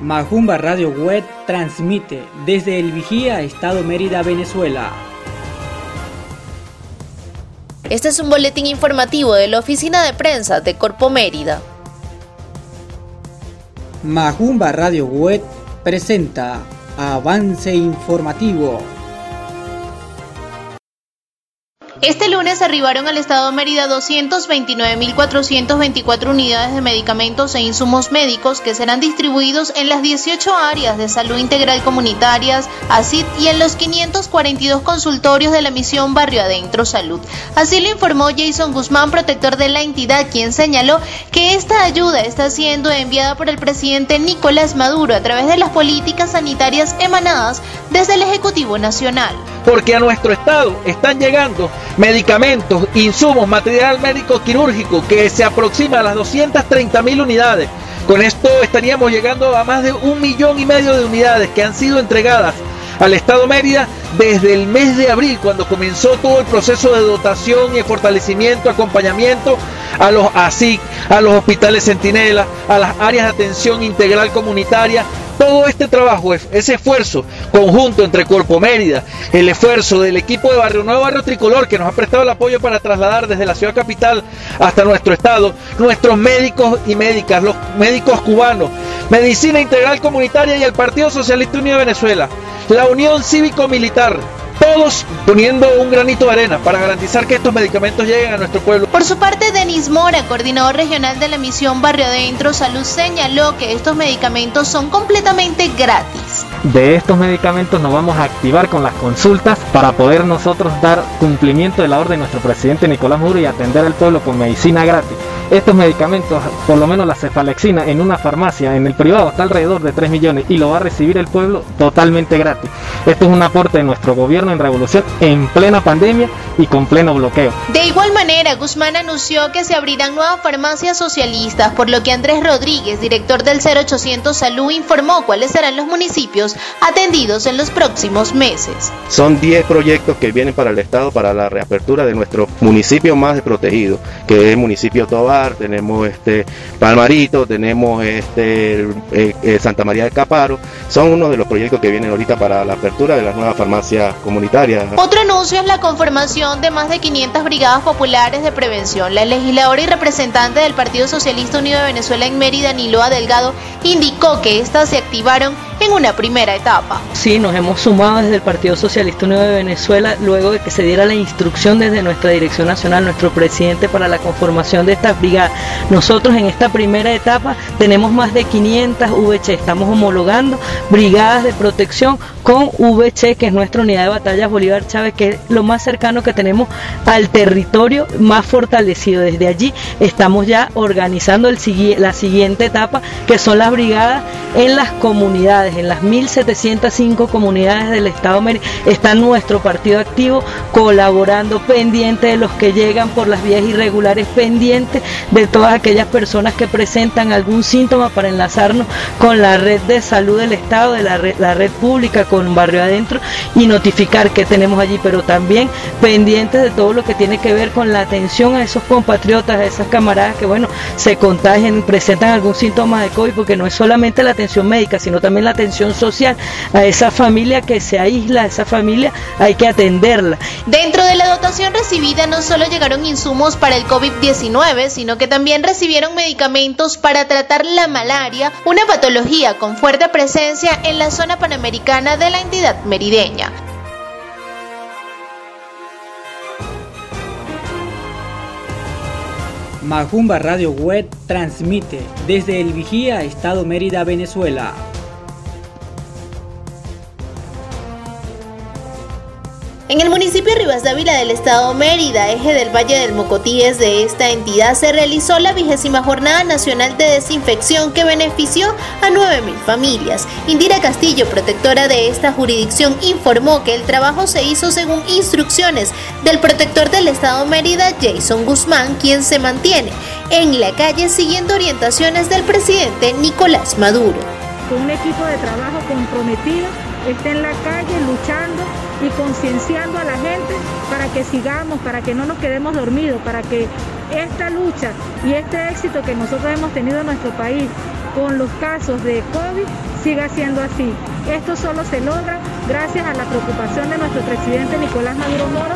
Majumba Radio Web transmite desde El Vigía, Estado Mérida, Venezuela. Este es un boletín informativo de la oficina de prensa de Corpo Mérida. Majumba Radio Web presenta Avance Informativo. Este lunes arribaron al estado de Mérida 229.424 unidades de medicamentos e insumos médicos que serán distribuidos en las 18 áreas de salud integral comunitarias, ACID y en los 542 consultorios de la misión Barrio Adentro Salud. Así lo informó Jason Guzmán, protector de la entidad, quien señaló que esta ayuda está siendo enviada por el presidente Nicolás Maduro a través de las políticas sanitarias emanadas desde el Ejecutivo Nacional. Porque a nuestro estado están llegando medicamentos, insumos, material médico quirúrgico que se aproxima a las 230 mil unidades. Con esto estaríamos llegando a más de un millón y medio de unidades que han sido entregadas al Estado Mérida desde el mes de abril, cuando comenzó todo el proceso de dotación y fortalecimiento, acompañamiento a los ASIC, a los hospitales Centinela, a las áreas de atención integral comunitaria, todo este trabajo, ese esfuerzo conjunto entre Corpo Mérida, el esfuerzo del equipo de Barrio Nuevo, Barrio Tricolor, que nos ha prestado el apoyo para trasladar desde la ciudad capital hasta nuestro estado, nuestros médicos y médicas, los médicos cubanos, Medicina Integral Comunitaria y el Partido Socialista Unido de Venezuela, la Unión Cívico-Militar, todos poniendo un granito de arena para garantizar que estos medicamentos lleguen a nuestro pueblo. Por su parte, Denis Mora, coordinador regional de la misión Barrio Adentro Salud, señaló que estos medicamentos son completamente gratis. De estos medicamentos nos vamos a activar con las consultas para poder nosotros dar cumplimiento de la orden de nuestro presidente Nicolás Maduro y atender al pueblo con medicina gratis. Estos medicamentos, por lo menos la cefalexina en una farmacia, en el privado, está alrededor de 3 millones y lo va a recibir el pueblo totalmente gratis. Esto es un aporte de nuestro gobierno en revolución en plena pandemia y con pleno bloqueo. De igual manera, Guzmán anunció que se abrirán nuevas farmacias socialistas, por lo que Andrés Rodríguez, director del 0800 Salud, informó cuáles serán los municipios atendidos en los próximos meses. Son 10 proyectos que vienen para el Estado para la reapertura de nuestro municipio más desprotegido, que es el municipio Tenemos este Palmarito, tenemos este eh, eh, Santa María del Caparo. Son uno de los proyectos que vienen ahorita para la apertura de las nuevas farmacias comunitarias. Otro anuncio es la conformación de más de 500 brigadas populares de prevención. La legisladora y representante del Partido Socialista Unido de Venezuela en Mérida, Niloa Delgado, indicó que estas se activaron en una primera etapa. Sí, nos hemos sumado desde el Partido Socialista Unido de Venezuela luego de que se diera la instrucción desde nuestra Dirección Nacional, nuestro presidente, para la conformación de estas brigadas. Nosotros en esta primera etapa tenemos más de 500 VC, estamos homologando brigadas de protección con VC, que es nuestra unidad de batallas Bolívar Chávez, que es lo más cercano que tenemos al territorio más fortalecido. Desde allí estamos ya organizando la siguiente etapa, que son las brigadas en las comunidades, en las 1705 comunidades del Estado está nuestro partido activo colaborando pendiente de los que llegan por las vías irregulares, pendiente de todas aquellas personas que presentan algún síntoma para enlazarnos con la red de salud del Estado, de la red, la red pública, con Barrio Adentro y notificar que tenemos allí, pero también pendientes de todo lo que tiene que ver con la atención a esos compatriotas, a esas camaradas que, bueno, se contagian, presentan algún síntoma de COVID, porque no es solamente la atención médica, sino también la atención social a esa familia que se aísla, a esa familia hay que atenderla. Dentro de la dotación recibida no solo llegaron insumos para el COVID-19, sino que también recibieron medicamentos para tratar la malaria, una patología con fuerte presencia en la zona panamericana de la entidad merideña. Majumba Radio Web transmite desde El Vigía, Estado Mérida, Venezuela. En el municipio de Rivas Dávila del estado Mérida, eje del Valle del Mocotíes de esta entidad, se realizó la vigésima jornada nacional de desinfección que benefició a 9.000 familias. Indira Castillo, protectora de esta jurisdicción, informó que el trabajo se hizo según instrucciones del protector del estado Mérida, Jason Guzmán, quien se mantiene en la calle siguiendo orientaciones del presidente Nicolás Maduro. Con un equipo de trabajo comprometido, está en la calle luchando y concienciando a la gente para que sigamos, para que no nos quedemos dormidos, para que esta lucha y este éxito que nosotros hemos tenido en nuestro país con los casos de COVID siga siendo así. Esto solo se logra gracias a la preocupación de nuestro presidente Nicolás Maduro Moro,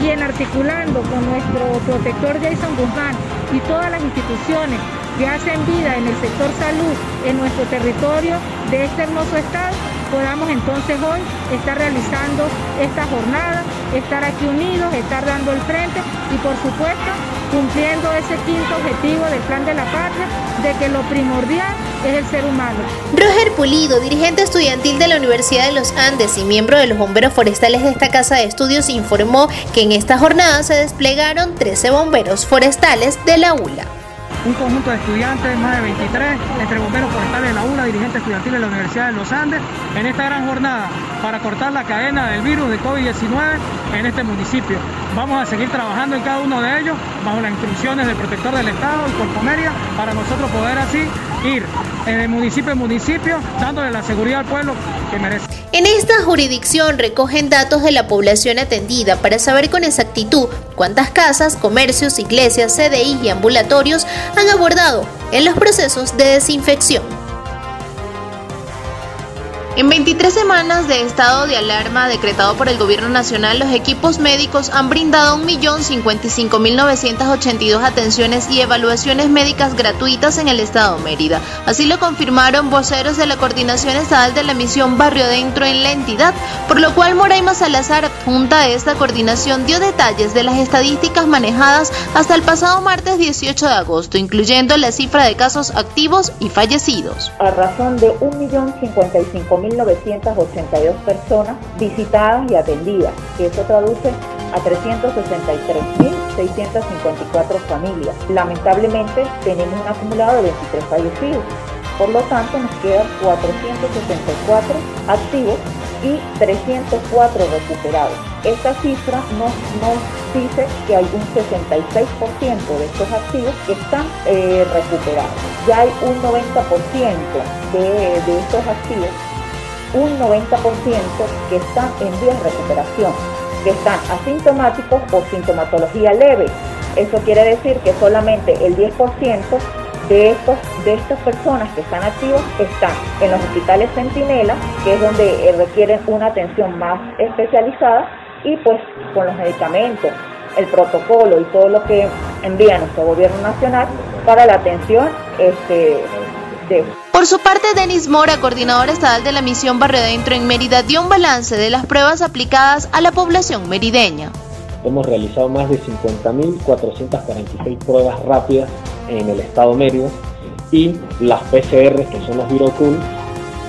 quien articulando con nuestro protector Jason Guzmán y todas las instituciones que hacen vida en el sector salud en nuestro territorio de este hermoso estado, podamos entonces hoy estar realizando esta jornada, estar aquí unidos, estar dando el frente y por supuesto cumpliendo ese quinto objetivo del plan de la patria de que lo primordial es el ser humano. Roger Pulido, dirigente estudiantil de la Universidad de los Andes y miembro de los bomberos forestales de esta casa de estudios, informó que en esta jornada se desplegaron 13 bomberos forestales de la ULA un conjunto de estudiantes, más de 23, entre bomberos forestales de la ULA, dirigentes estudiantiles de la Universidad de los Andes, en esta gran jornada para cortar la cadena del virus de COVID-19 en este municipio. Vamos a seguir trabajando en cada uno de ellos bajo las instrucciones del protector del Estado, el Corpomeria, para nosotros poder así ir de municipio en municipio dándole la seguridad al pueblo que merece. En esta jurisdicción recogen datos de la población atendida para saber con exactitud cuántas casas, comercios, iglesias, CDI y ambulatorios han abordado en los procesos de desinfección. En 23 semanas de estado de alarma decretado por el Gobierno Nacional, los equipos médicos han brindado 1.055.982 atenciones y evaluaciones médicas gratuitas en el estado Mérida. Así lo confirmaron voceros de la Coordinación Estatal de la Misión Barrio Adentro en la entidad, por lo cual Moraima Salazar, junta a esta coordinación, dio detalles de las estadísticas manejadas hasta el pasado martes 18 de agosto, incluyendo la cifra de casos activos y fallecidos. A razón de 1.055.000 1.982 personas visitadas y atendidas, que eso traduce a 363.654 familias. Lamentablemente tenemos un acumulado de 23 fallecidos, por lo tanto nos quedan 464 activos y 304 recuperados. Esta cifra nos, dice que hay un 66% de estos activos que están eh, recuperados. Ya hay un 90% de, de estos activos un 90% que están en vía de recuperación, que están asintomáticos o sintomatología leve. Eso quiere decir que solamente el 10% de, estos, de estas personas que están activos están en los hospitales Centinela, que es donde eh, requieren una atención más especializada, y pues con los medicamentos, el protocolo y todo lo que envía nuestro gobierno nacional para la atención este, de por su parte, Denis Mora, coordinador estatal de la misión Barrio Adentro en Mérida, dio un balance de las pruebas aplicadas a la población merideña. Hemos realizado más de 50.446 pruebas rápidas en el estado Mérida y las PCR, que son los Virocul,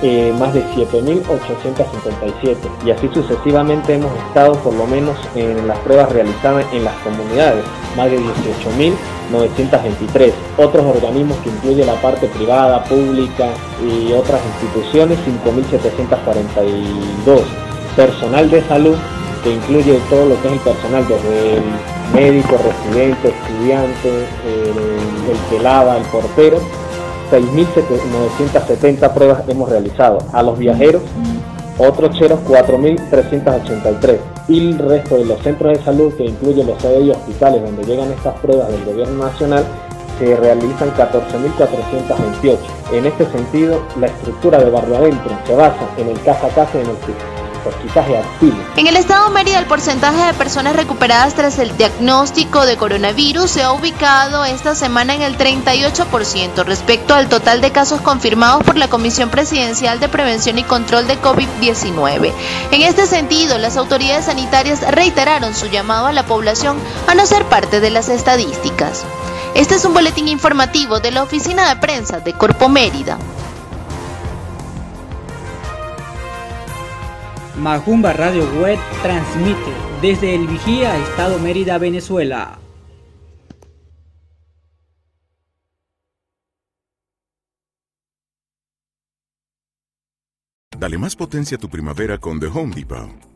eh, más de 7.857 y así sucesivamente hemos estado por lo menos en las pruebas realizadas en las comunidades, más de 18.923. Otros organismos que incluyen la parte privada, pública y otras instituciones, 5.742. Personal de salud que incluye todo lo que es el personal, desde el médico, residente, estudiante, el que lava, el portero, 6.970 pruebas hemos realizado. A los viajeros, otros cheros 4.383. Y el resto de los centros de salud, que incluye los CDI hospitales donde llegan estas pruebas del gobierno nacional, se realizan 14.428. En este sentido, la estructura de barrio adentro se basa en el casa a casa y en el en el estado Mérida, el porcentaje de personas recuperadas tras el diagnóstico de coronavirus se ha ubicado esta semana en el 38% respecto al total de casos confirmados por la Comisión Presidencial de Prevención y Control de COVID-19. En este sentido, las autoridades sanitarias reiteraron su llamado a la población a no ser parte de las estadísticas. Este es un boletín informativo de la Oficina de Prensa de Corpo Mérida. Majumba Radio Web transmite desde El Vigía, Estado Mérida, Venezuela. Dale más potencia a tu primavera con The Home Depot.